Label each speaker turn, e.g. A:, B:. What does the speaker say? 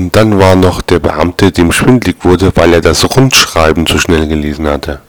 A: Und dann war noch der Beamte, dem schwindlig wurde, weil er das Rundschreiben zu schnell gelesen hatte.